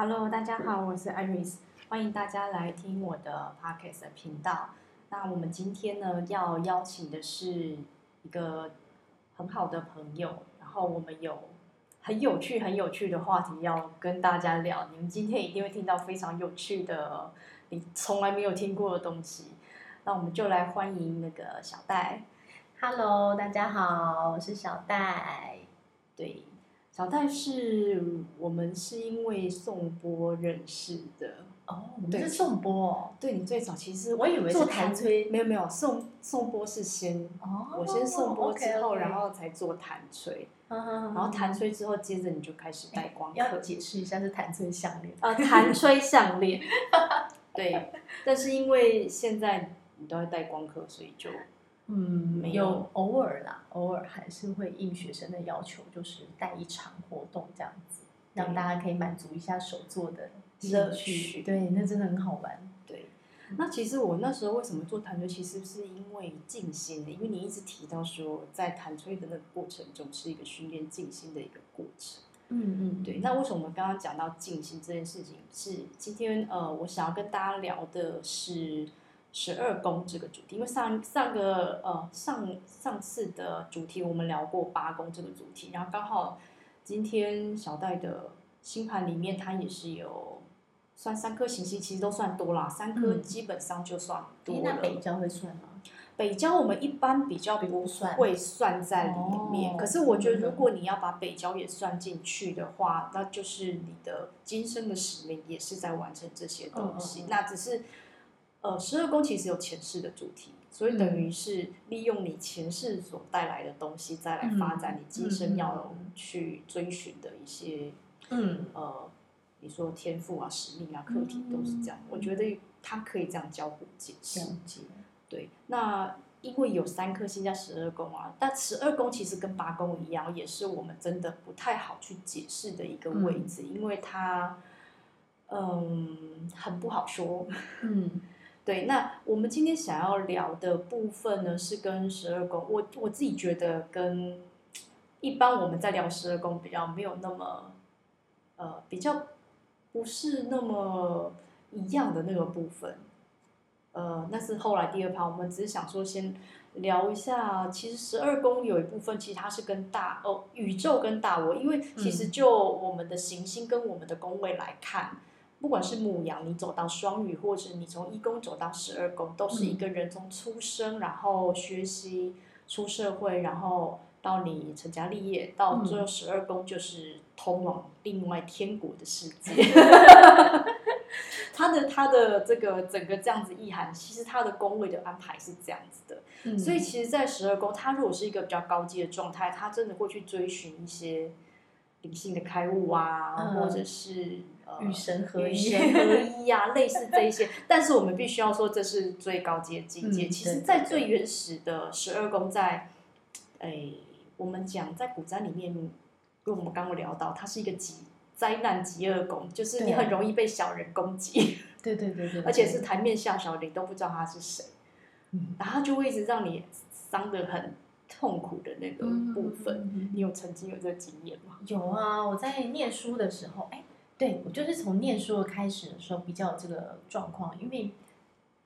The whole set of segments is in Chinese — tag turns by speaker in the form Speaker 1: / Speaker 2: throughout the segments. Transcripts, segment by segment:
Speaker 1: Hello，大家好，我是 Iris，欢迎大家来听我的 Podcast 频道。那我们今天呢，要邀请的是一个很好的朋友，然后我们有很有趣、很有趣的话题要跟大家聊。你们今天一定会听到非常有趣的，你从来没有听过的东西。那我们就来欢迎那个小戴。
Speaker 2: Hello，大家好，我是小戴。
Speaker 1: 对，小戴是我们是因为颂钵认识的
Speaker 2: 哦。我们是颂钵哦。
Speaker 1: 对，你最早其实
Speaker 2: 我以为是弹吹，
Speaker 1: 没有没有，颂颂钵是先哦，我先颂钵之后，然后才做弹吹。然后弹吹之后，接着你就开始戴光刻。
Speaker 2: 要解释一下是弹吹项链
Speaker 1: 啊，弹吹项链。对，但是因为现在。你都要戴光刻，所以就
Speaker 2: 嗯，没有偶尔啦，偶尔还是会应学生的要求，就是带一场活动这样子，让大家可以满足一下手作的乐趣。对，那真的很好玩。
Speaker 1: 对，那其实我那时候为什么做弹吹，其实是因为静心的，因为你一直提到说，在弹吹的那个过程中是一个训练静心的一个过程。
Speaker 2: 嗯嗯，
Speaker 1: 对。那为什么我们刚刚讲到静心这件事情，是今天呃，我想要跟大家聊的是。十二宫这个主题，因为上上个呃上上次的主题我们聊过八宫这个主题，然后刚好今天小戴的星盘里面，它也是有算三颗行星，其实都算多啦，三颗基本上就算多了。
Speaker 2: 嗯、那北交会算吗？
Speaker 1: 北交我们一般比较不会算在里面，可是我觉得如果你要把北交也算进去的话，那就是你的今生的使命也是在完成这些东西，嗯、那只是。呃，十二宫其实有前世的主题，所以等于是利用你前世所带来的东西，再来发展你今生要去追寻的一些，嗯，呃，你说天赋啊、使命啊、课题都是这样。我觉得它可以这样交互解释。对，那因为有三颗星在十二宫啊，但十二宫其实跟八宫一样，也是我们真的不太好去解释的一个位置，因为它，嗯，很不好说，嗯。对，那我们今天想要聊的部分呢，是跟十二宫。我我自己觉得跟一般我们在聊十二宫比较没有那么，呃，比较不是那么一样的那个部分。呃，那是后来第二趴，我们只是想说先聊一下。其实十二宫有一部分，其实它是跟大哦宇宙跟大我，因为其实就我们的行星跟我们的宫位来看。不管是母羊，你走到双鱼，或者你从一宫走到十二宫，都是一个人从出生，然后学习出社会，然后到你成家立业，到最后十二宫就是通往另外天国的世界。他的他的这个整个这样子意涵，其实他的宫位的安排是这样子的。嗯、所以其实，在十二宫，他如果是一个比较高阶的状态，他真的会去追寻一些灵性的开悟啊，嗯、或者是。
Speaker 2: 与神合一，
Speaker 1: 神合一呀、啊，类似这一些，但是我们必须要说，这是最高阶境界。嗯、其实，在最原始的十二宫，在，哎，我们讲在古占里面，跟我们刚刚聊到，它是一个极灾难极恶宫，就是你很容易被小人攻击。
Speaker 2: 对对对对。
Speaker 1: 而且是台面下小人都不知道他是谁，嗯、然后就会一直让你伤得很痛苦的那个部分。嗯嗯、你有曾经有这个经验吗？
Speaker 2: 有啊，我在念书的时候，哎。对，我就是从念书的开始的时候比较有这个状况，因为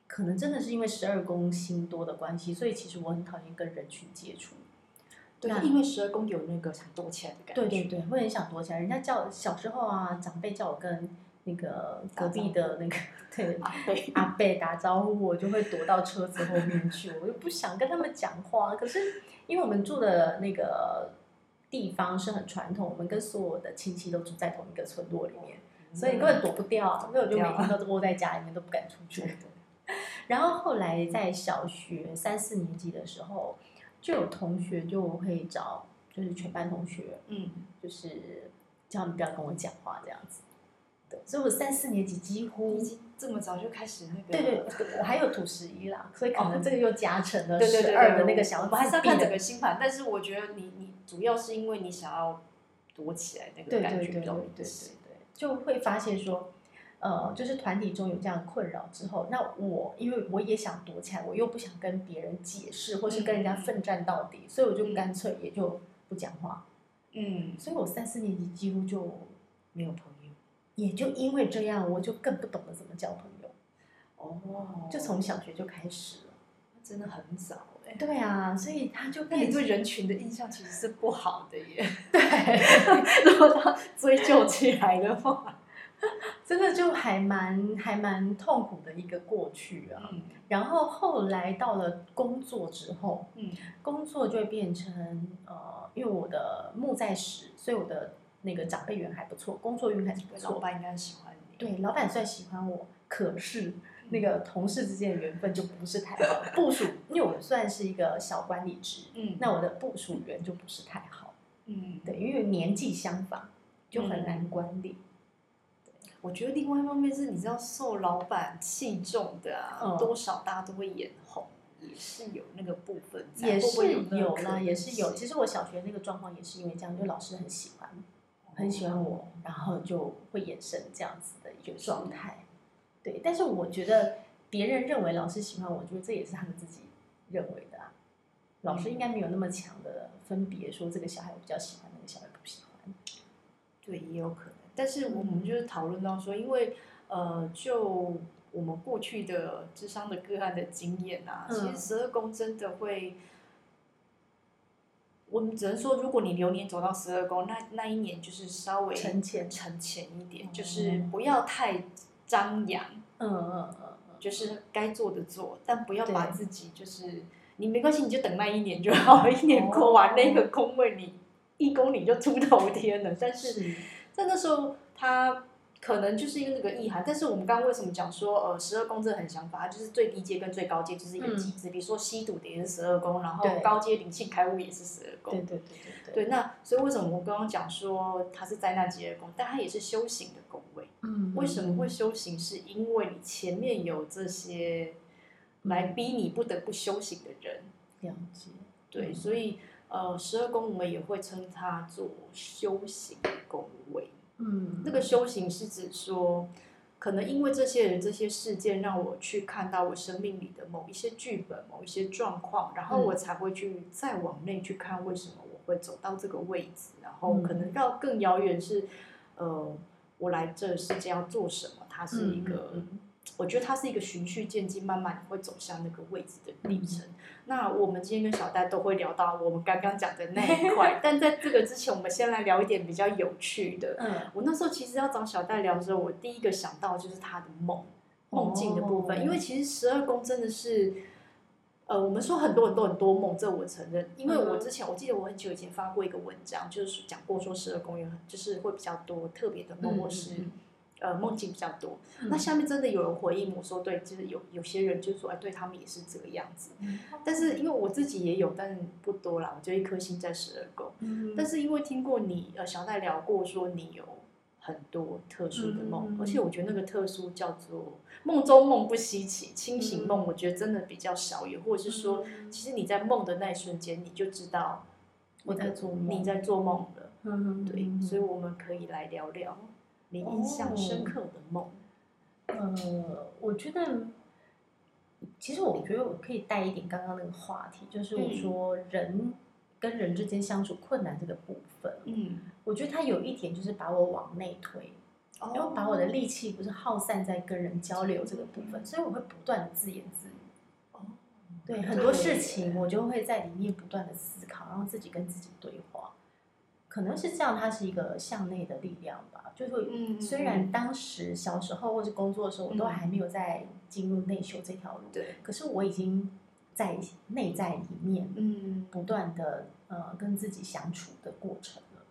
Speaker 2: 可能真的是因为十二宫星多的关系，所以其实我很讨厌跟人群接触。
Speaker 1: 对，因为十二宫有那个想躲起来的感觉。
Speaker 2: 对对对，会很想躲起来。人家叫小时候啊，长辈叫我跟那个隔壁的那个 对阿贝阿伯打招呼，我就会躲到车子后面去，我就不想跟他们讲话。可是因为我们住的那个。地方是很传统，我们跟所有的亲戚都住在同一个村落里面，嗯、所以根本躲不掉，所以我就每天都窝在家里面，都不敢出去。然后后来在小学三四年级的时候，就有同学就会找，就是全班同学，嗯，就是叫他们不要跟我讲话这样子。所以我三四年级几乎
Speaker 1: 这么早就开始那个，
Speaker 2: 对对，我还有土十一啦，所以可能这个又加成了十二的那个想法。
Speaker 1: 我还是要看整个星盘，但是我觉得你你主要是因为你想要躲起来那个感觉，对对对对对，
Speaker 2: 就会发现说，呃，就是团体中有这样的困扰之后，那我因为我也想躲起来，我又不想跟别人解释，或是跟人家奋战到底，所以我就干脆也就不讲话。嗯，所以我三四年级几乎就没有。也就因为这样，我就更不懂得怎么交朋友。
Speaker 1: 哦，
Speaker 2: 就从小学就开始了，
Speaker 1: 真的很早哎。
Speaker 2: 对啊，所以他就
Speaker 1: 那你对人群的印象其实是不好的耶。
Speaker 2: 对，
Speaker 1: 如果他追究起来的话。
Speaker 2: 真的就还蛮还蛮痛苦的一个过去啊，
Speaker 1: 嗯、然
Speaker 2: 后后来到了工作之后，
Speaker 1: 嗯，
Speaker 2: 工作就会变成呃，因为我的木在时，所以我的那个长辈缘还不错，工作运还是不错，
Speaker 1: 老板应该喜欢你，
Speaker 2: 对，老板算喜欢我，可是那个同事之间的缘分就不是太好，部署，因为我算是一个小管理职，
Speaker 1: 嗯，
Speaker 2: 那我的部署缘就不是太好，
Speaker 1: 嗯，
Speaker 2: 对，因为年纪相仿，就很难管理。嗯
Speaker 1: 我觉得另外一方面是，你知道受老板器重的啊，嗯、多少大家都会眼红，也是有那个部分，
Speaker 2: 也是有啦，也是有。其实我小学那个状况也是因为这样，就老师很喜欢，很喜欢我，然后就会衍生这样子的一个状态。对，但是我觉得别人认为老师喜欢我，我觉得这也是他们自己认为的啊。老师应该没有那么强的分别，说这个小孩我比较喜欢，那个小孩不喜欢。
Speaker 1: 对，也有可能。但是我们就是讨论到说，因为呃，就我们过去的智商的个案的经验啊，嗯、其实十二宫真的会，我们只能说，如果你流年走到十二宫，那那一年就是稍微
Speaker 2: 沉潜
Speaker 1: 沉潜一点，嗯、就是不要太张扬，
Speaker 2: 嗯嗯嗯，
Speaker 1: 就是该做的做，但不要把自己就是你没关系，你就等那一年就好，一年过完、哦、那个宫位，你一宫你就出头天了，但是。是。在那时候，他可能就是因为那个意涵。但是我们刚刚为什么讲说，呃，十二宫这很想法，就是最低阶跟最高阶就是一个机制。嗯、比如说吸毒的也是十二宫，然后高阶灵性开悟也是十二宫。对
Speaker 2: 对对对对。
Speaker 1: 对，那所以为什么我刚刚讲说它是灾难级的宫，但它也是修行的宫位。嗯。为什么会修行？是因为你前面有这些来逼你不得不修行的人。
Speaker 2: 了解。
Speaker 1: 对，所以。呃，十二宫我们也会称它做修行宫位。嗯，那个修行是指说，可能因为这些人、这些事件，让我去看到我生命里的某一些剧本、某一些状况，然后我才会去再往内去看为什么我会走到这个位置，然后可能到更遥远是，呃，我来这世界要做什么？它是一个。我觉得它是一个循序渐进，慢慢会走向那个位置的历程。嗯、那我们今天跟小戴都会聊到我们刚刚讲的那一块，但在这个之前，我们先来聊一点比较有趣的。嗯，我那时候其实要找小戴聊的时候，我第一个想到就是他的梦，梦境的部分，哦、因为其实十二宫真的是，呃，我们说很多很多很多梦，这我承认。因为我之前我记得我很久以前发过一个文章，就是讲过说十二宫有很就是会比较多特别的梦，或是。呃，梦境比较多。嗯、那下面真的有人回应我说，对，就是有有些人就说，哎，对他们也是这个样子。嗯、但是因为我自己也有，但不多啦，我就一颗星在十二宫。嗯、但是因为听过你呃小戴聊过，说你有很多特殊的梦，嗯、而且我觉得那个特殊叫做梦中梦不稀奇，清醒梦我觉得真的比较少有，或者是说，嗯、其实你在梦的那一瞬间，你就知道
Speaker 2: 我在做梦，
Speaker 1: 你在做梦了。嗯、对，所以我们可以来聊聊。你印象深刻的梦？哦，
Speaker 2: 呃，我觉得，其实我觉得我可以带一点刚刚那个话题，就是我说人跟人之间相处困难这个部分。嗯，我觉得他有一点就是把我往内推，然后把我的力气不是耗散在跟人交流这个部分，所以我会不断的自言自语。哦，对，很多事情我就会在里面不断的思考，然后自己跟自己对话。可能是这样，它是一个向内的力量吧。就是虽然当时小时候或者工作的时候，我都还没有在进入内修这条路，对。可是我已经在内在里面，嗯，不断的呃跟自己相处的过程了。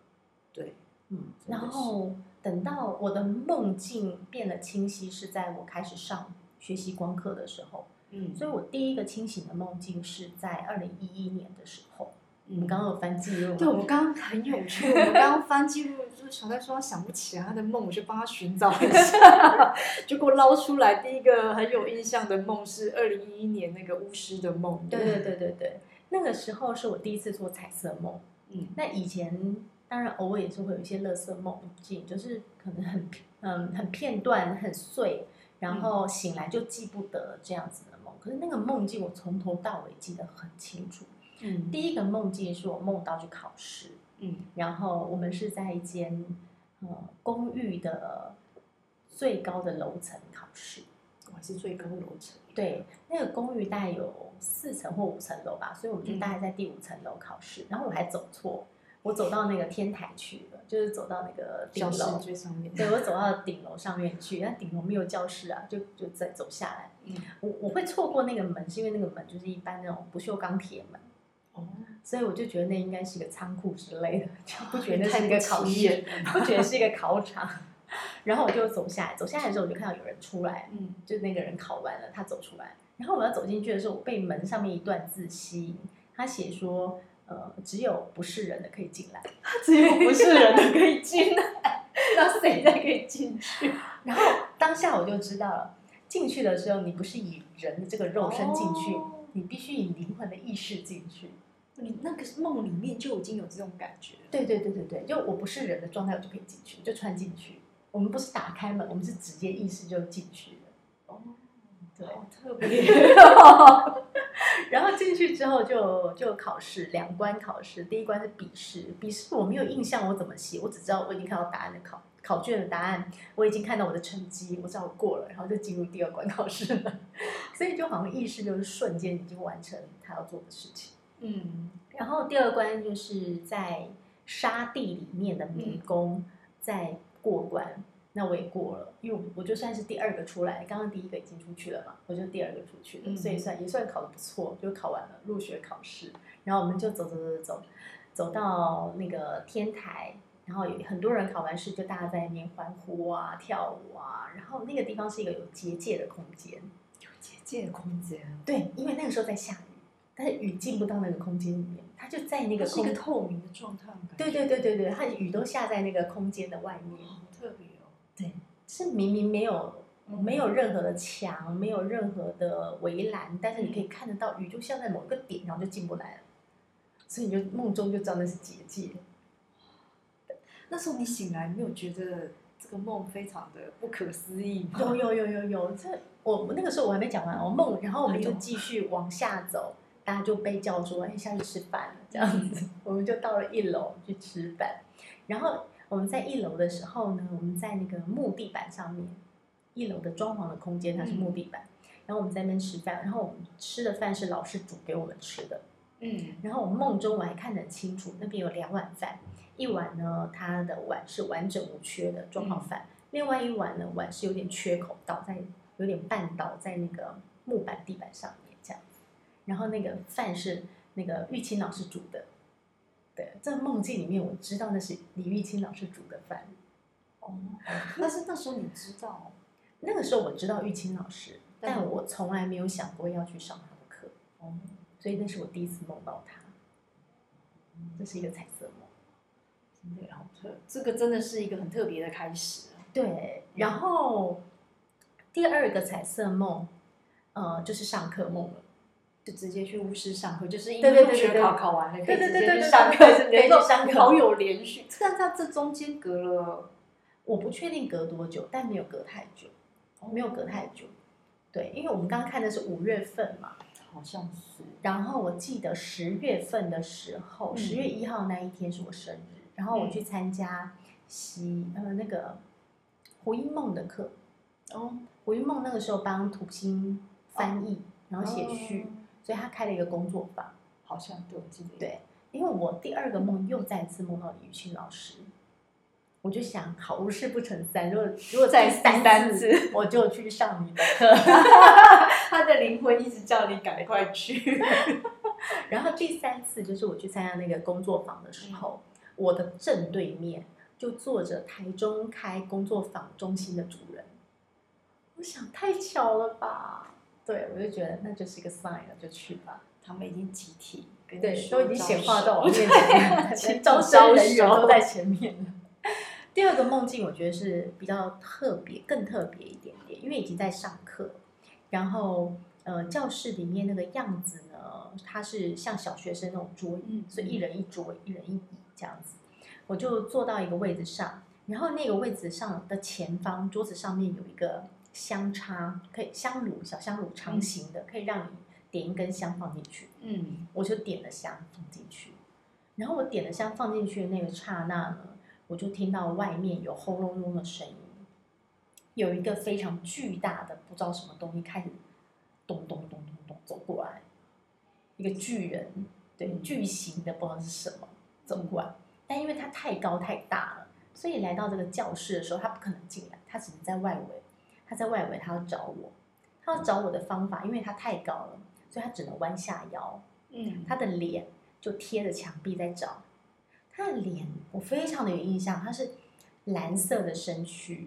Speaker 1: 对，
Speaker 2: 嗯。然后等到我的梦境变得清晰，是在我开始上学习光课的时候。嗯。所以我第一个清醒的梦境是在二零一一年的时候。我们刚刚有翻记录，
Speaker 1: 对，我们刚刚很有趣。我们刚刚翻记录，就是小戴说他想不起来他的梦，我就帮他寻找一下，就给我捞出来。第一个很有印象的梦是二零一一年那个巫师的梦。
Speaker 2: 对对对对对，那个时候是我第一次做彩色梦。嗯，那以前当然偶尔也是会有一些乐色梦境，就是可能很嗯很片段很碎，然后醒来就记不得这样子的梦。可是那个梦境我从头到尾记得很清楚。嗯，第一个梦境是我梦到去考试，嗯，然后我们是在一间呃公寓的最高的楼层考试。
Speaker 1: 我还是最高楼层。
Speaker 2: 对，那个公寓大概有四层或五层楼吧，所以我们就大概在第五层楼考试。嗯、然后我还走错，我走到那个天台去了，就是走到那个顶楼
Speaker 1: 最上面。
Speaker 2: 对，我走到顶楼上面去，但顶楼没有教室啊，就就再走下来。嗯，我我会错过那个门，是因为那个门就是一般那种不锈钢铁门。哦，所以我就觉得那应该是一个仓库之类的，就不觉得那是一个考试，不，不觉得是一个考场。然后我就走下来，走下来的时候我就看到有人出来，嗯，就那个人考完了，他走出来。然后我要走进去的时候，我被门上面一段字吸引，他写说，呃，只有不是人的可以进来，
Speaker 1: 只有不是人的可以进来，那谁才可以进去？
Speaker 2: 然后当下我就知道了，进去的时候你不是以人的这个肉身进去，哦、你必须以灵魂的意识进去。
Speaker 1: 你那个梦里面就已经有这种感觉。
Speaker 2: 对对对对对，就我不是人的状态，我就可以进去，就穿进去。我们不是打开门，我们是直接意识就进去了。哦，对，
Speaker 1: 好特别。
Speaker 2: 然后进去之后就就考试，两关考试，第一关是笔试，笔试我没有印象我怎么写，我只知道我已经看到答案的考考卷的答案，我已经看到我的成绩，我知道我过了，然后就进入第二关考试了。所以就好像意识就是瞬间已经完成他要做的事情。嗯，然后第二关就是在沙地里面的迷宫，在过关，那我也过了，因为我就算是第二个出来，刚刚第一个已经出去了嘛，我就第二个出去了，所以算也算考的不错，就考完了入学考试，然后我们就走走走走走，走到那个天台，然后有很多人考完试，就大家在那边欢呼啊、跳舞啊，然后那个地方是一个有结界的空间，
Speaker 1: 有结界的空间，
Speaker 2: 对，因为那个时候在下雨。但是雨进不到那个空间里面，它就在那个空
Speaker 1: 个透明的状态。
Speaker 2: 对对对对对，它雨都下在那个空间的外面。
Speaker 1: 好特别哦。
Speaker 2: 对，是明明没有没有任何的墙，没有任何的围栏，但是你可以看得到雨就像在某一个点，然后就进不来了。所以你就梦中就知道那是结界。
Speaker 1: 那时候你醒来，没有觉得这个梦非常的不可思议吗？
Speaker 2: 有有有有有，这我那个时候我还没讲完，我梦，然后我们就继续往下走。大家就被叫说：“哎，下去吃饭了。”这样子，我们就到了一楼去吃饭。然后我们在一楼的时候呢，我们在那个木地板上面，一楼的装潢的空间它是木地板。然后我们在那边吃饭，然后我们吃的饭是老师煮给我们吃的。嗯。然后我梦中我还看得很清楚，那边有两碗饭，一碗呢它的碗是完整无缺的装好饭，另外一碗呢碗是有点缺口，倒在有点半倒在那个木板地板上。然后那个饭是那个玉清老师煮的，对，在梦境里面我知道那是李玉清老师煮的饭。
Speaker 1: 哦，但是那时候你知道？
Speaker 2: 那个时候我知道玉清老师，但我从来没有想过要去上他的课。哦，所以那是我第一次梦到他。这是一个彩色梦，
Speaker 1: 真的好特，这个真的是一个很特别的开始。
Speaker 2: 对，然后第二个彩色梦，呃，就是上课梦了。
Speaker 1: 就直接去巫师上课，就是因为学考考完了，
Speaker 2: 对对对对，
Speaker 1: 可以直接去上课，连续上课，好有连续。但在这中间隔了，
Speaker 2: 我不确定隔多久，但没有隔太久，没有隔太久。对，因为我们刚刚看的是五月份嘛，
Speaker 1: 好像是。
Speaker 2: 然后我记得十月份的时候，十月一号那一天是我生日，然后我去参加西呃那个胡一梦的课。哦，胡一梦那个时候帮土星翻译，然后写序。所以他开了一个工作坊，
Speaker 1: 好像对，我记得。
Speaker 2: 对，因为我第二个梦又再次梦到李雨欣老师，我就想，好无事不成三，如果如果再三次，我就去上你的课。
Speaker 1: 他的灵魂一直叫你赶快去。
Speaker 2: 然后第三次就是我去参加那个工作坊的时候，嗯、我的正对面就坐着台中开工作坊中心的主人。我想，太巧了吧。对，我就觉得那就是一个 sign 了，就去吧。
Speaker 1: 他们已经集体跟
Speaker 2: 对，都已经显化到我面前，招生人员都在前面了。第二个梦境，我觉得是比较特别，更特别一点点，因为已经在上课，然后呃，教室里面那个样子呢，它是像小学生那种桌椅，所以一人一桌，一人一椅这样子。我就坐到一个位置上，然后那个位置上的前方桌子上面有一个。香插可以香炉，小香炉长形的，嗯、可以让你点一根香放进去。嗯，我就点了香放进去，然后我点了香放进去的那个刹那呢，我就听到外面有轰隆隆的声音，有一个非常巨大的不知道什么东西开始咚咚咚咚咚走过来，一个巨人，对，巨型的不知道是什么走过来，但因为它太高太大了，所以来到这个教室的时候，他不可能进来，他只能在外围，他在外围，他要找我，他要找我的方法，因为他太高了，所以他只能弯下腰，嗯，他的脸就贴着墙壁在找。他的脸我非常的有印象，他是蓝色的身躯，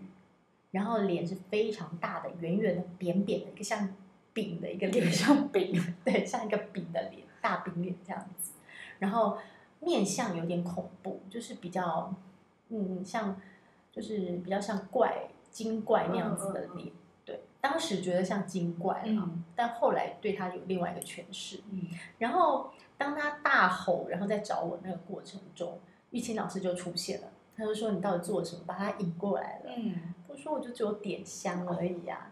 Speaker 2: 然后脸是非常大的，圆圆的、扁扁的，一个像饼的一个脸，像饼，对，像一个饼的脸，大饼脸这样子。然后面相有点恐怖，就是比较，嗯，像，就是比较像怪精怪那样子的脸。对，当时觉得像精怪啊，嗯，但后来对他有另外一个诠释。嗯，然后。当他大吼，然后在找我那个过程中，玉清老师就出现了。他就说：“你到底做了什么？把他引过来了。”嗯，我说：“我就只有点香而已呀、啊。”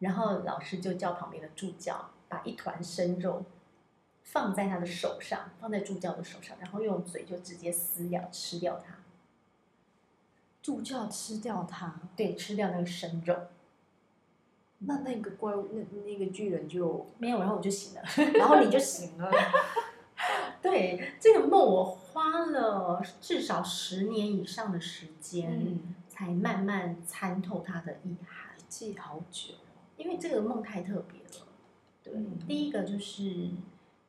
Speaker 2: 然后老师就叫旁边的助教把一团生肉放在他的手上，放在助教的手上，然后用嘴就直接撕咬吃掉它。
Speaker 1: 助教吃掉它，
Speaker 2: 对，吃掉那个生肉。
Speaker 1: 那那个怪物，那那个巨人就
Speaker 2: 没有，然后我就醒了，
Speaker 1: 然后你就醒了。
Speaker 2: 对，这个梦，我花了至少十年以上的时间，嗯、才慢慢参透它的意涵。
Speaker 1: 记好久，
Speaker 2: 因为这个梦太特别了。对，嗯、第一个就是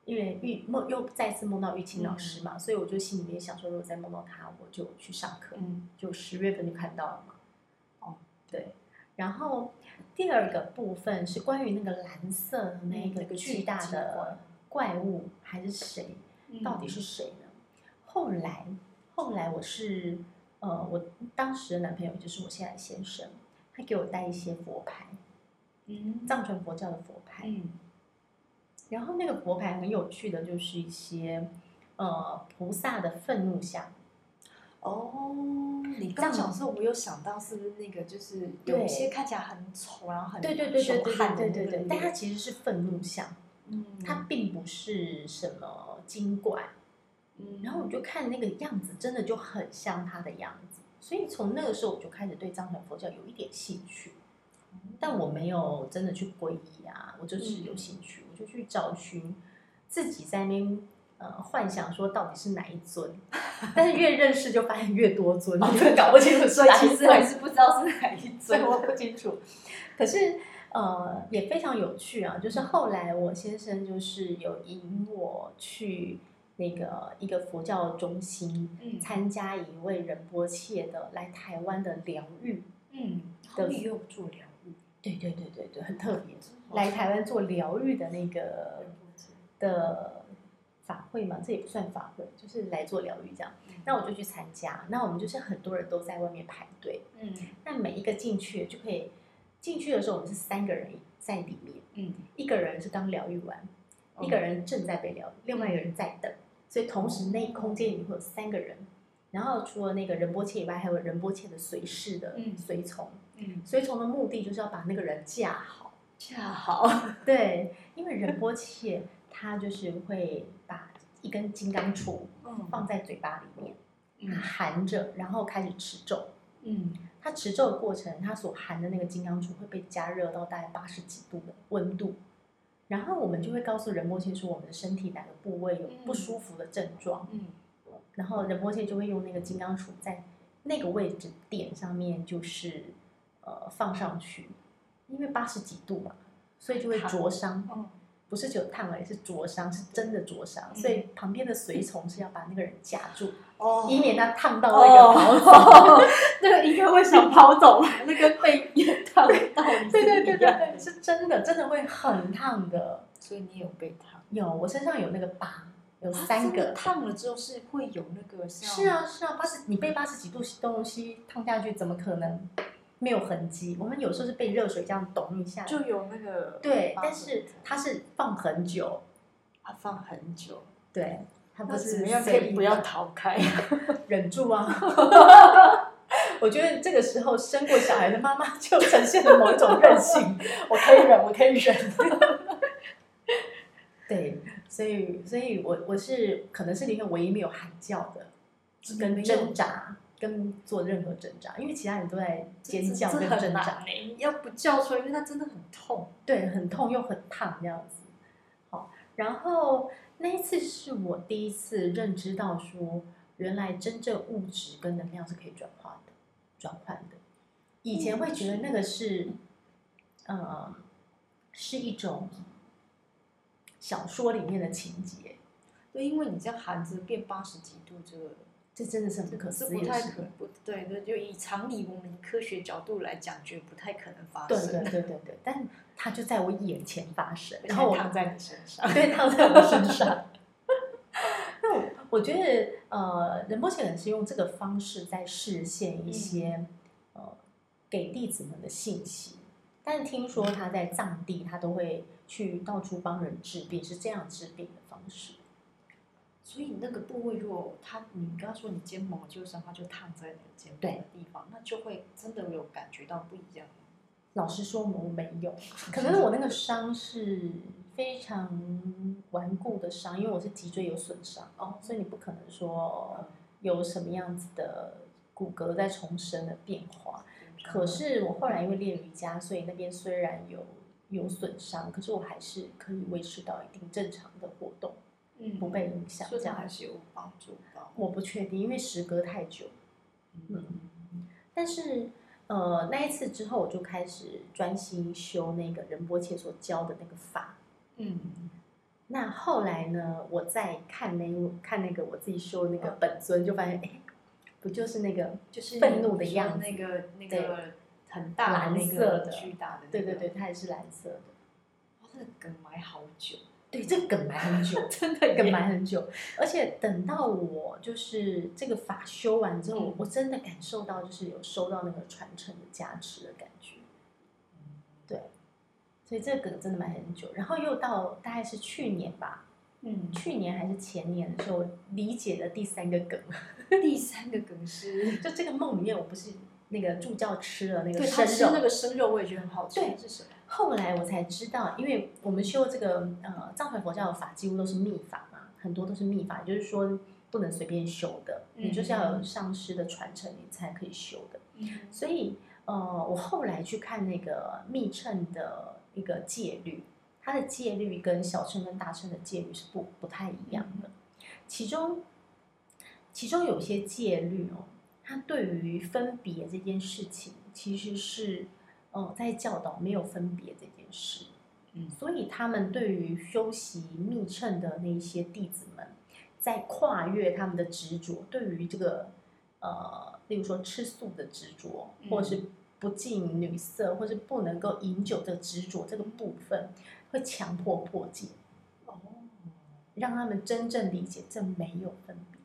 Speaker 2: 因为玉梦又再次梦到玉清老师嘛，嗯、所以我就心里面想说，如果再梦到他，我就去上课。嗯，就十月份就看到了嘛。哦，对。然后第二个部分是关于那个蓝色的那个巨大的怪物，还是谁？到底是谁呢？后来，后来我是呃，我当时的男朋友就是我现在的先生，他给我带一些佛牌，嗯，藏传佛教的佛牌，嗯，然后那个佛牌很有趣的，就是一些呃菩萨的愤怒像。
Speaker 1: 哦，你刚讲的时候，我有想到是不是那个，就是有一些看起来很丑，然后很
Speaker 2: 对对对对对对对对，但它其实是愤怒像，嗯，它并不是什么。精怪，嗯，然后我就看那个样子，真的就很像他的样子，所以从那个时候我就开始对藏传佛教有一点兴趣，但我没有真的去皈依啊，我就是有兴趣，我就去找寻自己在那边呃幻想说到底是哪一尊，但是越认识就发现越多尊，你就搞不清楚，所以其实还是不知道是哪一 尊，我不清楚，可是。呃，也非常有趣啊！就是后来我先生就是有引我去那个一个佛教中心，嗯，参加一位仁波切的来台湾的疗愈，嗯，
Speaker 1: 他们也有做疗愈，
Speaker 2: 对对对对对，很特别，来台湾做疗愈的那个的法会嘛，这也不算法会，就是来做疗愈这样。那我就去参加，那我们就是很多人都在外面排队，嗯，那每一个进去就可以。进去的时候，我们是三个人在里面，嗯，一个人是刚疗愈完，嗯、一个人正在被疗愈，另外一个人在等，所以同时那空间里面会有三个人，然后除了那个仁波切以外，还有仁波切的随侍的随从，嗯，随从的目的就是要把那个人架好，
Speaker 1: 架好，
Speaker 2: 对，因为仁波切他就是会把一根金刚杵放在嘴巴里面，嗯。含着，然后开始持咒，嗯。他持咒的过程，他所含的那个金刚杵会被加热到大概八十几度的温度，然后我们就会告诉仁波切说我们的身体哪个部位有不舒服的症状，嗯，然后仁波切就会用那个金刚杵在那个位置点上面，就是呃放上去，因为八十几度嘛，所以就会灼伤，不是只有烫而已，是灼伤，是真的灼伤，所以旁边的随从是要把那个人夹住。哦，以免他烫到那个跑走，哦、
Speaker 1: 那个应该会想跑走，那个被烫到。对
Speaker 2: 对对对对，是真的，真的会很烫的。
Speaker 1: 所以你有被烫？
Speaker 2: 有，我身上有那个疤，有三个。
Speaker 1: 烫了之后是会有那个像？
Speaker 2: 是啊是啊，八十你被八十几度东西烫下去，怎么可能没有痕迹？我们有时候是被热水这样咚一下，
Speaker 1: 就有那个。
Speaker 2: 对，但是它是放很久，
Speaker 1: 它放很久，
Speaker 2: 对。它不是
Speaker 1: 怎么样可以不要逃开，
Speaker 2: 忍住啊！我觉得这个时候生过小孩的妈妈就呈现了某一种韧性，我可以忍，我可以忍。对，所以，所以我我是可能是里面唯一没有喊叫的，跟挣扎，跟做任何挣扎，因为其他人都在尖叫跟挣扎。
Speaker 1: 你要不叫出来，因为它真的很痛。
Speaker 2: 对，很痛又很烫这样子。好，然后那一次是我第一次认知到说，原来真正物质跟能量是可以转化的，转换的。以前会觉得那个是，呃，是一种小说里面的情节。
Speaker 1: 对，因为你这样含着变八十几度，这个。
Speaker 2: 这真的是很不可思议，
Speaker 1: 不太可不对，对，就以常理，我们科学角度来讲，觉得不太可能发生。
Speaker 2: 对对对对对，但它就在我眼前发生，
Speaker 1: 然后躺在你身上，
Speaker 2: 对，躺在我身上。那我我觉得，呃，仁波切可能是用这个方式在实现一些、嗯、呃给弟子们的信息，但是听说他在藏地，他都会去到处帮人治病，是这样治病的方式。
Speaker 1: 所以那个部位，如果他你刚刚说你肩膀旧伤，他就烫在那个肩膀的地方，那就会真的有感觉到不一样。
Speaker 2: 老实说，我没有，可能我那个伤是非常顽固的伤，因为我是脊椎有损伤哦，所以你不可能说有什么样子的骨骼在重生的变化。可是我后来因为练瑜伽，所以那边虽然有有损伤，可是我还是可以维持到一定正常的活动。嗯，不被影响，这样
Speaker 1: 还是有帮助的。
Speaker 2: 我不确定，因为时隔太久。嗯，但是呃，那一次之后，我就开始专心修那个仁波切所教的那个法。嗯，那后来呢，我在看那看那个我自己修的那个本尊，就发现，哎，不就是那个就是愤怒的样子，
Speaker 1: 那个那个很大蓝色的巨大的，
Speaker 2: 对对对，它也是蓝色的。
Speaker 1: 哇，这个梗埋好久。
Speaker 2: 对，这个梗埋很久，真的梗埋很久。而且等到我就是这个法修完之后，嗯、我真的感受到就是有收到那个传承的加持的感觉。对，所以这个梗真的埋很久。然后又到大概是去年吧，嗯，去年还是前年的时候，理解了第三个梗。
Speaker 1: 第三个梗是，
Speaker 2: 就这个梦里面，我不是那个助教吃了那个生肉，
Speaker 1: 对，他吃那个生肉，我也觉得很好吃。
Speaker 2: 对，是什么？后来我才知道，因为我们修这个呃藏传佛教的法，几乎都是密法嘛，很多都是密法，也就是说不能随便修的，嗯、你就是要有上师的传承，你才可以修的。嗯、所以呃，我后来去看那个密乘的一个戒律，它的戒律跟小乘跟大乘的戒律是不不太一样的。其中其中有些戒律哦，它对于分别这件事情其实是。哦，在教导没有分别这件事，嗯，所以他们对于修习密乘的那些弟子们，在跨越他们的执着，对于这个呃，例如说吃素的执着，或是不近女色，或是不能够饮酒的执着，这个部分会强迫破戒，哦，让他们真正理解这没有分别，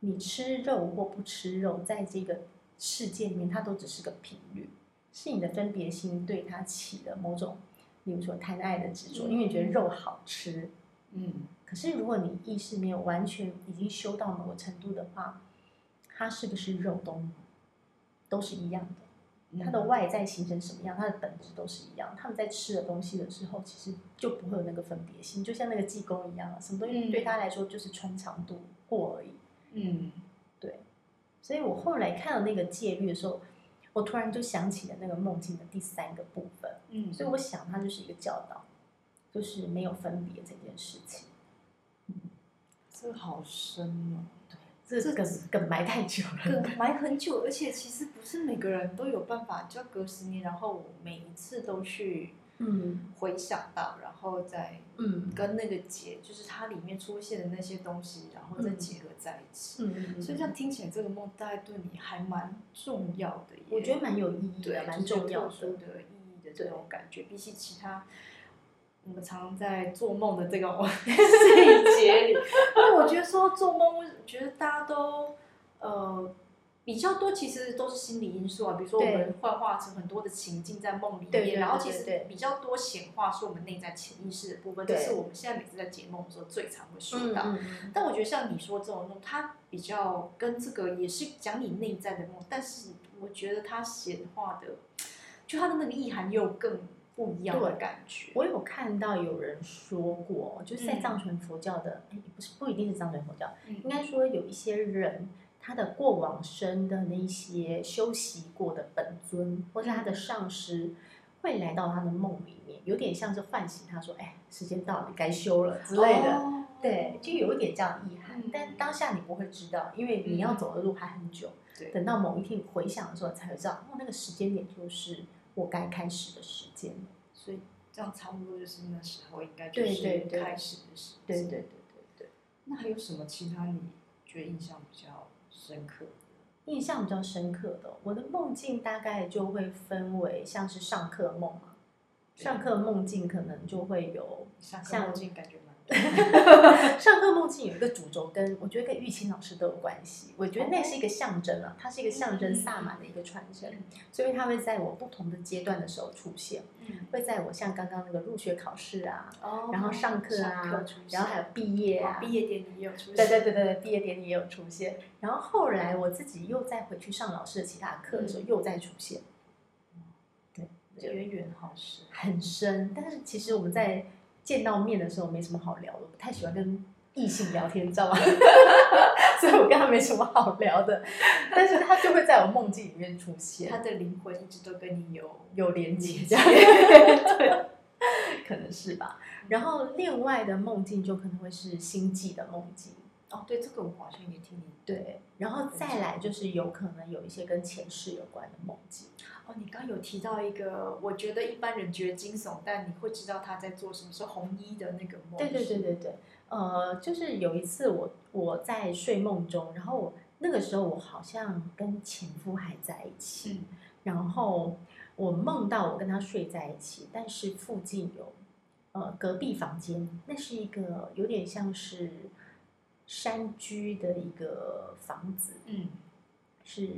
Speaker 2: 你吃肉或不吃肉，在这个世界里面，它都只是个频率。是你的分别心对它起了某种，比如说贪爱的执着，因为你觉得肉好吃，嗯。可是如果你意识没有完全已经修到某个程度的话，它是不是肉都都是一样的？它的外在形成什么样，它的本质都是一样。他们在吃的东西的时候，其实就不会有那个分别心，就像那个济公一样，什么东西对他来说就是穿肠度过而已。嗯，对。所以我后来看到那个戒律的时候。我突然就想起了那个梦境的第三个部分，嗯，所以我想它就是一个教导，就是没有分别这件事情。
Speaker 1: 嗯，这个好深哦，
Speaker 2: 对，这个梗梗埋太久了，
Speaker 1: 梗 埋很久，而且其实不是每个人都有办法，就要隔十年，然后我每一次都去。嗯，回想到，然后再嗯跟那个结，嗯、就是它里面出现的那些东西，然后再结合在一起。嗯嗯，所以这样听起来，这个梦大概对你还蛮重要的。
Speaker 2: 我觉得蛮有意义的，
Speaker 1: 对，
Speaker 2: 蛮重要的，
Speaker 1: 的意义的这种感觉，比起其他我们常常在做梦的这个 细节里，因为我觉得说做梦，我觉得大家都呃。比较多其实都是心理因素啊，比如说我们幻化成很多的情境在梦里面，然后其实比较多显化是我们内在潜意识的部分，这是我们现在每次在解梦的时候最常会说到。嗯嗯，但我觉得像你说这种梦，它比较跟这个也是讲你内在的梦，但是我觉得它显化的，就它的那个意涵又更不一样的感觉。
Speaker 2: 我有看到有人说过，就是在藏传佛教的，嗯、不是不一定是藏传佛教，嗯、应该说有一些人。他的过往生的那些修习过的本尊，或是他的上师，会来到他的梦里面，有点像是唤醒他说：“哎，时间到了，你该修了之类的。哦”对，就有一点这样的意涵。嗯、但当下你不会知道，因为你要走的路还很久。嗯、等到某一天回想的时候，才会知道，哦，那个时间点就是我该开始的时间。
Speaker 1: 所以这样差不多就是那时候应该就是开始的时间。
Speaker 2: 对对对对对。
Speaker 1: 那还有什么其他你觉得印象比较深刻？
Speaker 2: 印象比较深刻的，我的梦境大概就会分为像是上课梦嘛，上课梦境可能就会有
Speaker 1: 像梦境感觉。
Speaker 2: 上课梦境有一个主轴，跟我觉得跟玉清老师都有关系。我觉得那是一个象征啊，它是一个象征萨满的一个传承，所以它会在我不同的阶段的时候出现。会在我像刚刚那个入学考试啊，然后上课啊，然后还有毕业啊，
Speaker 1: 毕业典礼也有出现。
Speaker 2: 对对对对，毕业典礼也有出现。然后后来我自己又再回去上老师的其他课的时候，又再出现。
Speaker 1: 对，渊源好深，
Speaker 2: 很深。但是其实我们在。见到面的时候没什么好聊的，不太喜欢跟异性聊天，你知道吗？所以我跟他没什么好聊的，但是他就会在我梦境里面出现，
Speaker 1: 他的灵魂一直都跟你有
Speaker 2: 有连接，这样 对，可能是吧。然后另外的梦境就可能会是星际的梦境，
Speaker 1: 哦，对，这个我好像也听你
Speaker 2: 对，然后再来就是有可能有一些跟前世有关的梦境。
Speaker 1: 哦，你刚刚有提到一个，我觉得一般人觉得惊悚，但你会知道他在做什么，是红衣的那个梦。
Speaker 2: 对对对对对，呃，就是有一次我我在睡梦中，然后那个时候我好像跟前夫还在一起，嗯、然后我梦到我跟他睡在一起，但是附近有呃隔壁房间，那是一个有点像是山居的一个房子，嗯，是。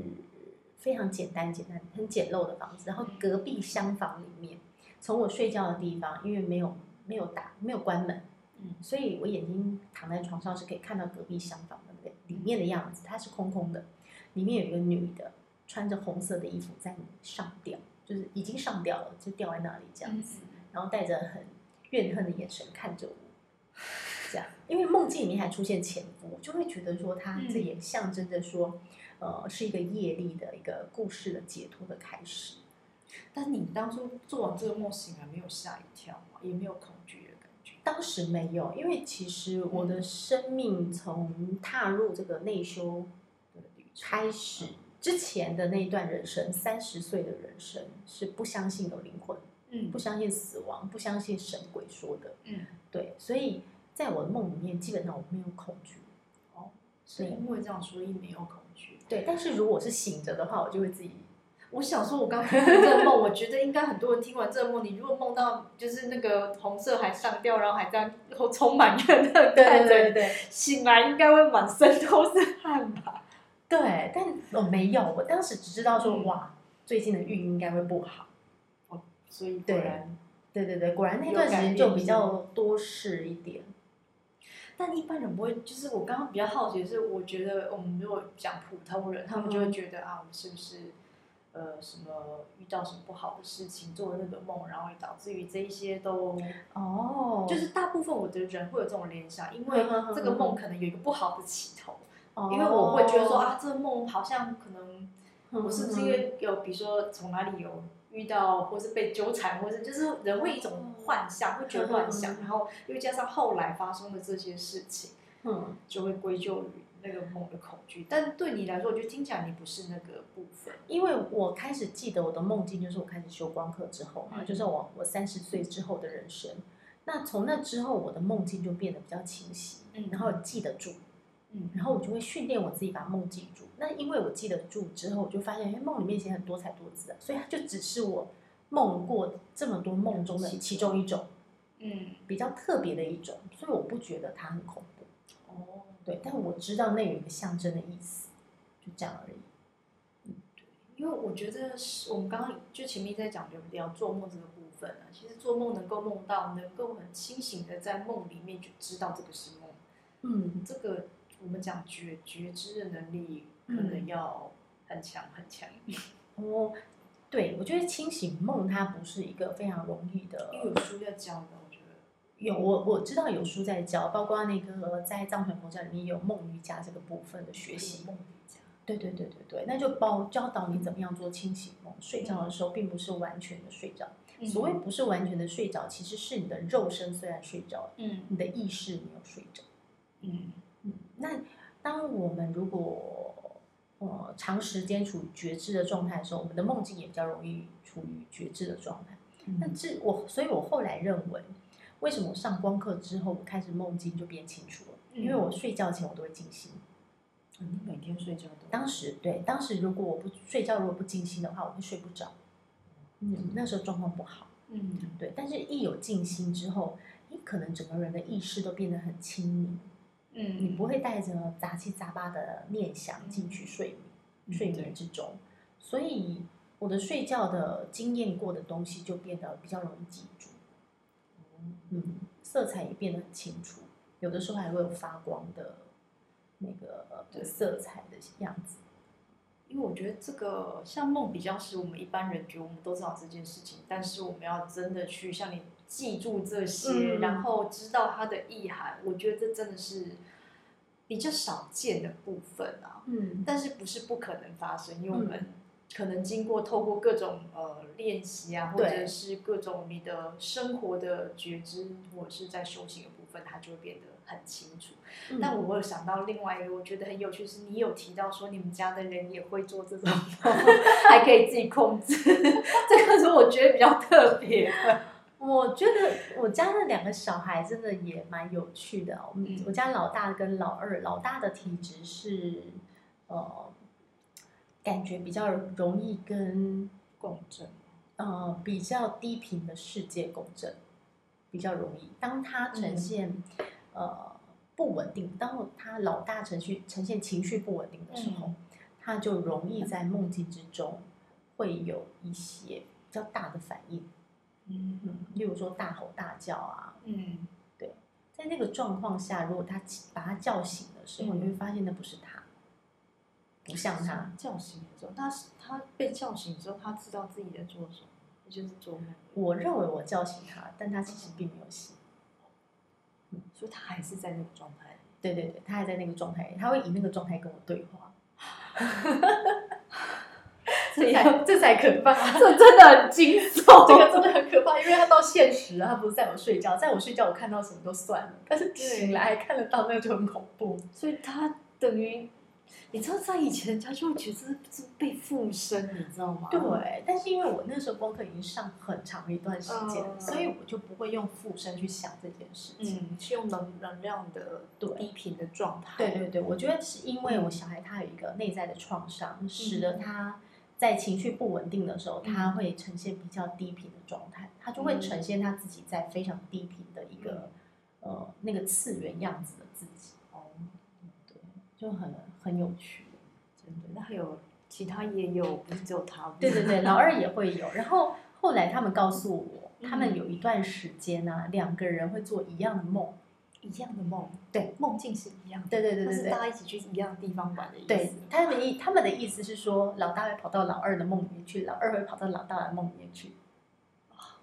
Speaker 2: 非常简单、简单、很简陋的房子，然后隔壁厢房里面，从我睡觉的地方，因为没有没有打没有关门，嗯，所以我眼睛躺在床上是可以看到隔壁厢房的那个里面的样子，它是空空的，里面有一个女的穿着红色的衣服在上吊，就是已经上吊了，就吊在那里这样子，然后带着很怨恨的眼神看着我，这样，因为梦境里面还出现前夫，就会觉得说他这也象征着说。呃，是一个业力的一个故事的解脱的开始。
Speaker 1: 但你当初做完这个梦醒来，没有吓一跳吗？也没有恐惧的感觉？
Speaker 2: 当时没有，因为其实我的生命从踏入这个内修开始之前的那一段人生，三十岁的人生是不相信有灵魂，嗯，不相信死亡，不相信神鬼说的，嗯，对，所以在我的梦里面，基本上我没有恐惧。
Speaker 1: 哦，是因为这样，所以没有恐惧。
Speaker 2: 对，但是如果是醒着的话，我就会自己。
Speaker 1: 我想说，我刚做这个梦，我觉得应该很多人听完这个梦，你如果梦到就是那个红色还上吊，然后还在然后充满怨恨，对对对对，醒来应该会满身都是汗吧？
Speaker 2: 对，但我没有，我当时只知道说，嗯、哇，最近的运应该会不好。
Speaker 1: 哦，所以果然，
Speaker 2: 对对对，果然那段时间就比较多事一点。
Speaker 1: 但一般人不会，就是我刚刚比较好奇的是，我觉得我们如果讲普通人，他们就会觉得啊，我们是不是呃什么遇到什么不好的事情，做了那个梦，然后导致于这一些都哦，就是大部分我的人会有这种联想，因为这个梦可能有一个不好的起头，因为我会觉得说啊，这个梦好像可能我是不是因为有，比如说从哪里有。遇到或是被纠缠，或是就是人会一种幻象，会觉得乱想，然后又加上后来发生的这些事情，嗯，就会归咎于那个梦的恐惧。但对你来说，我觉得听起来你不是那个部分，
Speaker 2: 因为我开始记得我的梦境，就是我开始修光课之后嘛，嗯、就是我我三十岁之后的人生。那从那之后，我的梦境就变得比较清晰，嗯，然后记得住。嗯，然后我就会训练我自己把梦记住。那因为我记得住之后，我就发现，哎，梦里面写很多彩多姿啊，所以它就只是我梦过这么多梦中的其中一种，嗯，比较特别的一种，所以我不觉得它很恐怖。哦，对，但我知道那有一个象征的意思，就这样而已。
Speaker 1: 嗯，对，因为我觉得是我们刚刚就前面在讲就聊做梦这个部分啊，其实做梦能够梦到，能够很清醒的在梦里面就知道这个是梦，嗯，这个。我们讲觉觉知的能力可能要很强很强。
Speaker 2: 哦，对，我觉得清醒梦它不是一个非常容易的，
Speaker 1: 因为有书要教的，我觉得
Speaker 2: 有我我知道有书在教，包括那个在藏传佛教里面有梦瑜伽这个部分的学习。梦瑜伽。对对对对对，那就包教导你怎么样做清醒梦。睡觉的时候并不是完全的睡着，嗯、所谓不是完全的睡着，其实是你的肉身虽然睡着，嗯，你的意识没有睡着。嗯嗯，那当我们如果呃长时间处于觉知的状态的时候，我们的梦境也比较容易处于觉知的状态。嗯、那这我，所以我后来认为，为什么我上光课之后，我开始梦境就变清楚了？嗯、因为我睡觉前我都会静心。
Speaker 1: 嗯，每天睡觉都。
Speaker 2: 当时对，当时如果我不睡觉，如果不静心的话，我会睡不着。嗯，那时候状况不好。嗯，对。但是，一有静心之后，你可能整个人的意识都变得很清明。嗯，你不会带着杂七杂八的念想进去睡眠，嗯、睡眠之中。所以，我的睡觉的经验过的东西就变得比较容易记住。嗯，色彩也变得很清楚，有的时候还会有发光的。那个色彩的样子，
Speaker 1: 因为我觉得这个像梦比较是我们一般人觉得我们都知道这件事情，但是我们要真的去像你记住这些，嗯、然后知道它的意涵，我觉得这真的是比较少见的部分啊。嗯，但是不是不可能发生，因为我们可能经过透过各种呃练习啊，或者是各种你的生活的觉知，或者是在修行的部分，它就会变得很清楚。但我有想到另外一个，我觉得很有趣，是你有提到说你们家的人也会做这种 还可以自己控制，这个是我觉得比较特别的。
Speaker 2: 我觉得我家的两个小孩真的也蛮有趣的。我们我家老大跟老二，老大的体质是呃，感觉比较容易跟共振，呃，比较低频的世界共振，比较容易。当他呈现、嗯、呃。不稳定，当他老大程序呈现情绪不稳定的时候，嗯、他就容易在梦境之中会有一些比较大的反应，嗯。嗯，例如说大吼大叫啊，嗯，对，在那个状况下，如果他把他叫醒的时候，嗯、你会发现那不是他，不像他。
Speaker 1: 叫醒的时候，他他被叫醒之后，他知道自己在做什么，也就是做梦。
Speaker 2: 我认为我叫醒他，但他其实并没有醒。嗯。
Speaker 1: 所以他还是在那个状态，
Speaker 2: 对对对，他还在那个状态，他会以那个状态跟我对话，这才这才可怕，
Speaker 1: 这真的很惊悚，
Speaker 2: 这个真的很可怕，因为他到现实了，他不是在我睡觉，在我睡觉我看到什么都算了，但是醒来看得到那个就很恐怖，
Speaker 1: 所以他等于。你知道，在以前，人家就会觉得是是被附身，你知道吗？
Speaker 2: 对，但是因为我那时候功课已经上很长一段时间，嗯、所以我就不会用附身去想这件事情，
Speaker 1: 嗯、是用能能量的低频的状态。
Speaker 2: 对对对，我觉得是因为我小孩他有一个内在的创伤，嗯、使得他在情绪不稳定的时候，嗯、他会呈现比较低频的状态，他就会呈现他自己在非常低频的一个、嗯、呃那个次元样子的自己。哦，对，就很。很有趣，
Speaker 1: 真的。那还有其他也有，不是只有他。
Speaker 2: 对对对，老二也会有。然后后来他们告诉我，嗯、他们有一段时间呢、啊，两个人会做一样的梦，
Speaker 1: 一样的梦。
Speaker 2: 对，
Speaker 1: 梦境是一样的。
Speaker 2: 对对对对对，
Speaker 1: 是大家一起去一样的地方玩的意思。
Speaker 2: 对，他们的意他们的意思是说，老大会跑到老二的梦里面去，老二会跑到老大的梦里面去。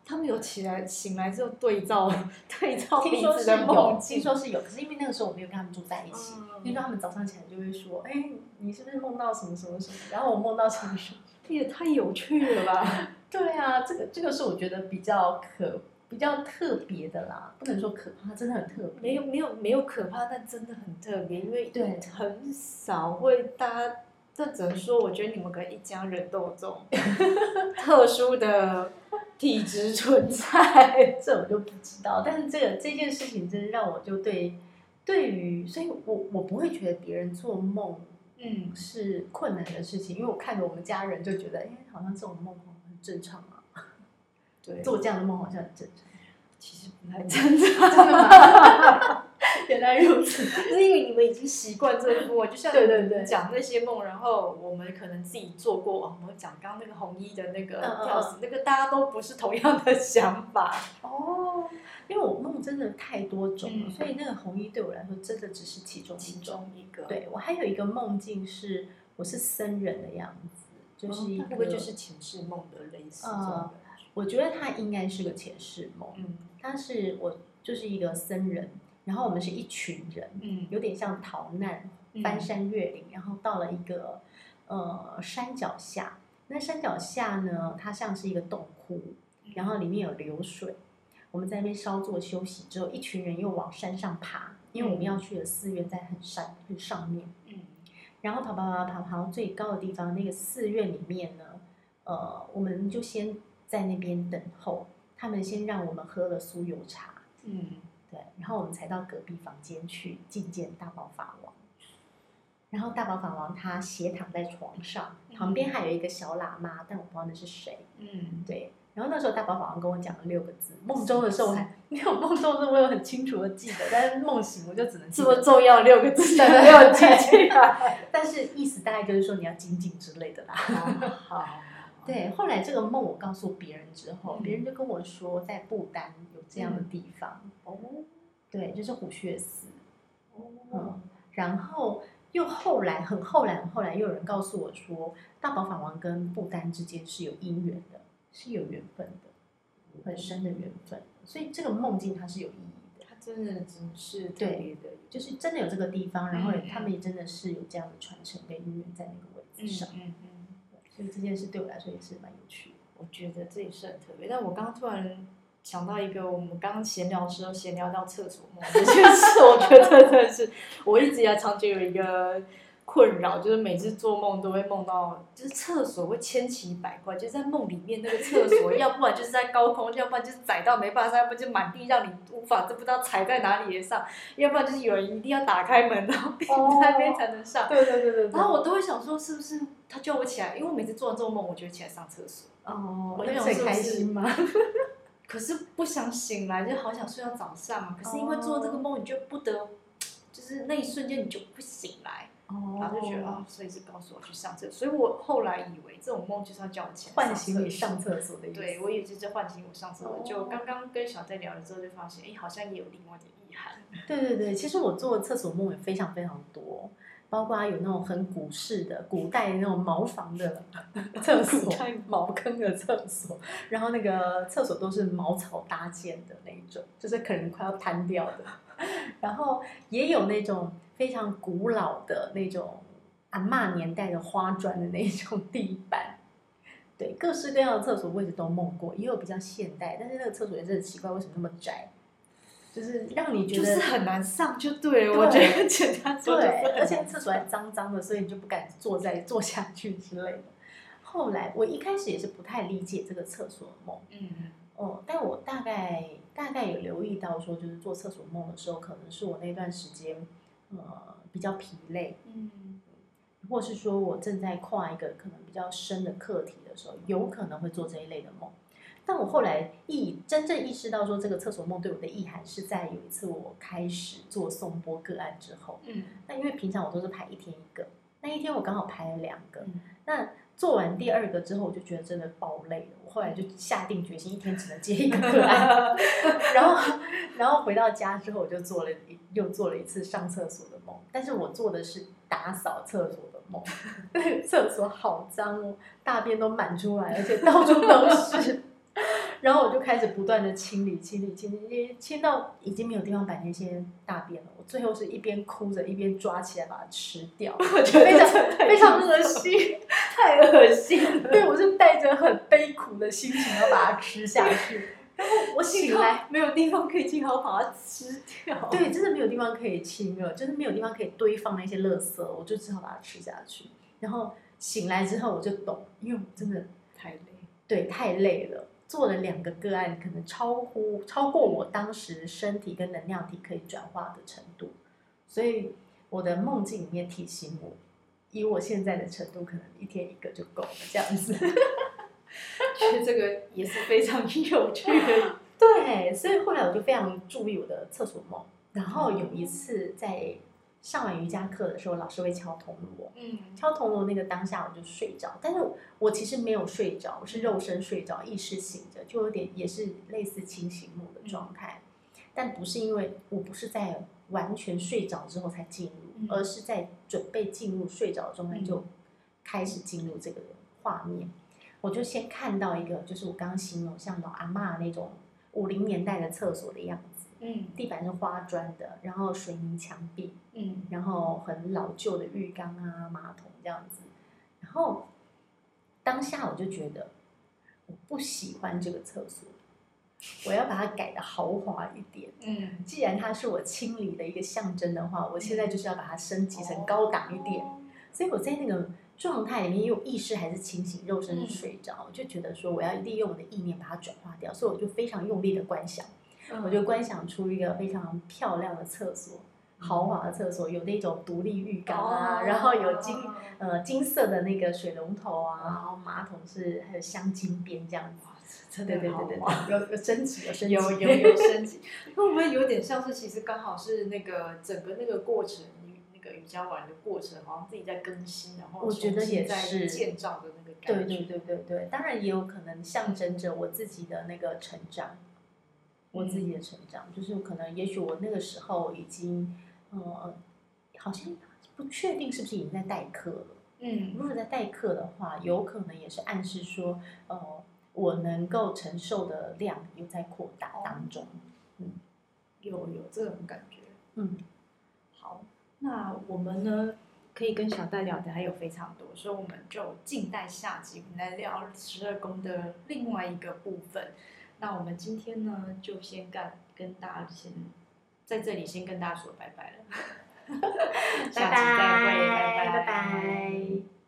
Speaker 1: 他们有起来醒来之后对照 对照
Speaker 2: 听说是有，听说是有，可是因为那个时候我没有跟他们住在一起。嗯、听说他们早上起来就会说：“哎、欸，你是不是梦到什么什么什么？”然后我梦到什么什么，
Speaker 1: 这 也太有趣了吧？
Speaker 2: 对啊，这个这个是我觉得比较可比较特别的啦，不能说可怕，真的很特别。
Speaker 1: 没有没有没有可怕，但真的很特别，因为对很少会大家，这只能说我觉得你们可能一家人都有这种 特殊的。体质存在，
Speaker 2: 这我就不知道。但是这个这件事情，真的让我就对，对于，所以我我不会觉得别人做梦，嗯，是困难的事情，因为我看着我们家人就觉得，哎，好像这种梦很正常啊。对，做这样的梦好像很正常，
Speaker 1: 其实不太正常，真的吗？
Speaker 2: 原来如此，
Speaker 1: 是因为你们已经习惯这个梦，就像对对对讲那些梦，然后我们可能自己做过。我们讲刚刚那个红衣的那个吊死，那个大家都不是同样的想法
Speaker 2: 哦。因为我梦真的太多种了，所以那个红衣对我来说真的只是其中
Speaker 1: 其中一个。
Speaker 2: 对，我还有一个梦境是我是僧人的样子，就是一
Speaker 1: 个就是前世梦的类似？
Speaker 2: 呃，我觉得他应该是个前世梦。嗯，他是我。就是一个僧人，然后我们是一群人，
Speaker 1: 嗯，
Speaker 2: 有点像逃难，翻山越岭，然后到了一个呃山脚下。那山脚下呢，它像是一个洞窟，然后里面有流水。我们在那边稍作休息之后，一群人又往山上爬，因为我们要去的寺院在很山很上面。
Speaker 1: 嗯，
Speaker 2: 然后爬爬爬爬爬到最高的地方，那个寺院里面呢，呃，我们就先在那边等候，他们先让我们喝了酥油茶。
Speaker 1: 嗯，
Speaker 2: 对，然后我们才到隔壁房间去觐见大宝法王。然后大宝法王他斜躺在床上，旁边还有一个小喇嘛，但我不知道那是谁。
Speaker 1: 嗯，
Speaker 2: 对。然后那时候大宝法王跟我讲了六个字，梦中的时候我还没有梦中的时候我有很清楚的记得，但是梦醒我就只能
Speaker 1: 这么重要六个字没有记起来。
Speaker 2: 但是意思大概就是说你要精进之类的啦。
Speaker 1: 好。
Speaker 2: 对，后来这个梦我告诉别人之后，别人就跟我说在不丹有这样的地方。哦。对，就是虎穴寺。哦。嗯，然后。又后来很后来很后来又有人告诉我说，大宝法王跟不丹之间是有姻缘的，是有缘分的，很深的缘分。所以这个梦境它是有意义的，
Speaker 1: 它真的真是特别的，
Speaker 2: 就是真的有这个地方，然后他们也真的是有这样的传承跟姻缘在那个位置上。
Speaker 1: 嗯嗯，嗯，
Speaker 2: 就这件事对我来说也是蛮有趣的。
Speaker 1: 我觉得这也是很特别。但我刚刚突然想到一个，我们刚刚闲聊的时候闲聊到厕所梦这件事，我觉得真的是我一直以来长久有一个困扰，就是每次做梦都会梦到，就是厕所会千奇百怪，就是在梦里面那个厕所，要不然就是在高空，要不然就是窄到没办法上，要不然就满地让你无法都不知道踩在哪里上，要不然就是有人一定要打开门，然后在那边才能上。
Speaker 2: 对对对对。
Speaker 1: 然后我都会想说，是不是他叫我起来？因为我每次做完这种梦，我就会起来上厕所。
Speaker 2: 哦，
Speaker 1: 我
Speaker 2: 很开心吗？
Speaker 1: 可是不想醒来，就好想睡到早上。可是因为做这个梦，你就不得，就是那一瞬间你就不醒来，然后就觉得啊，所以是告诉我去上厕所。所以我后来以为这种梦就是要叫我起来
Speaker 2: 唤醒你上厕所的意思。
Speaker 1: 对，我以为就是唤醒我上厕所。就刚刚跟小戴聊了之后，就发现哎，好像也有另外的意涵。
Speaker 2: 对对对，其实我做的厕所梦也非常非常多。包括有那种很古式的、古代那种茅房的 厕所，茅坑的厕所，然后那个厕所都是茅草搭建的那一种，就是可能快要瘫掉的。然后也有那种非常古老的那种阿嬷年代的花砖的那种地板。对，各式各样的厕所位置都梦过，也有比较现代，但是那个厕所也是很奇怪，为什么那么窄？就是让你觉得
Speaker 1: 就是很难上，就对了。对，我觉得简单说，对，
Speaker 2: 而且厕所还脏脏的，所以你就不敢坐在坐下去之类的。后来我一开始也是不太理解这个厕所梦，
Speaker 1: 嗯
Speaker 2: 哦，但我大概大概有留意到说，就是做厕所梦的时候，可能是我那段时间呃比较疲累，
Speaker 1: 嗯，
Speaker 2: 或是说我正在跨一个可能比较深的课题的时候，有可能会做这一类的梦。但我后来意真正意识到说，这个厕所梦对我的意涵是在有一次我开始做送波个案之后。
Speaker 1: 嗯，
Speaker 2: 那因为平常我都是排一天一个，那一天我刚好排了两个。
Speaker 1: 嗯，
Speaker 2: 那做完第二个之后，我就觉得真的爆累了。我后来就下定决心，一天只能接一个个案。然后，然后回到家之后，我就做了又做了一次上厕所的梦，但是我做的是打扫厕所的梦。厕所好脏哦，大便都满出来，而且到处都是。然后我就开始不断的清理、清理、清理，清到已经没有地方摆那些大便了。我最后是一边哭着，一边抓起来把它吃掉。
Speaker 1: 我觉得非常
Speaker 2: 非常恶心，
Speaker 1: 太恶心了。
Speaker 2: 对，我是带着很悲苦的心情要把它吃下去。然后我醒来
Speaker 1: 没有地方可以清，好把它吃掉。
Speaker 2: 对，真的没有地方可以清了，就是没有地方可以堆放那些垃圾，我就只好把它吃下去。然后醒来之后我就懂，因为我真的
Speaker 1: 太累，
Speaker 2: 对，太累了。做了两个个案，可能超乎超过我当时身体跟能量体可以转化的程度，所以我的梦境里面提醒我，以我现在的程度，可能一天一个就够了，这样子。
Speaker 1: 其实这个也是非常有趣的。
Speaker 2: 对，所以后来我就非常注意我的厕所梦，然后有一次在。上完瑜伽课的时候，老师会敲铜锣。
Speaker 1: 嗯，
Speaker 2: 敲铜锣那个当下，我就睡着。但是我其实没有睡着，我是肉身睡着，意识醒着，就有点也是类似清醒梦的状态。嗯、但不是因为我不是在完全睡着之后才进入，嗯、而是在准备进入睡着的状态就开始进入这个画面。嗯、我就先看到一个，就是我刚刚形容像老阿妈那种五零年代的厕所的样子。
Speaker 1: 嗯，
Speaker 2: 地板是花砖的，然后水泥墙壁，
Speaker 1: 嗯，
Speaker 2: 然后很老旧的浴缸啊、马桶这样子。然后当下我就觉得我不喜欢这个厕所，我要把它改的豪华一点。
Speaker 1: 嗯，
Speaker 2: 既然它是我清理的一个象征的话，我现在就是要把它升级成高档一点。哦、所以我在那个状态里面，因为意识还是清醒，肉身是睡着，我、嗯、就觉得说我要利用我的意念把它转化掉，所以我就非常用力的观想。我就观想出一个非常漂亮的厕所，豪华的厕所，有那种独立浴缸啊，然后有金呃金色的那个水龙头啊，然后马桶是还有镶金边这样子，对对对对对，有有升级有升级
Speaker 1: 有有有升级，会不会有点像是其实刚好是那个整个那个过程，那个瑜伽丸的过程，好像自己在更新，然后
Speaker 2: 我觉得也
Speaker 1: 是建造的那个感觉，
Speaker 2: 对对对对对，当然也有可能象征着我自己的那个成长。我自己的成长，嗯、就是可能，也许我那个时候已经，呃，好像不确定是不是已经在代课了。
Speaker 1: 嗯，
Speaker 2: 如果在代课的话，有可能也是暗示说，呃，我能够承受的量又在扩大当中。嗯，
Speaker 1: 有有这种感觉。
Speaker 2: 嗯，
Speaker 1: 好，那我们呢，可以跟小戴聊的还有非常多，所以我们就静待下集，我们来聊十二宫的另外一个部分。那我们今天呢，就先干跟大家先在这里先跟大家说拜拜了，下期再会，拜拜。
Speaker 2: 拜拜。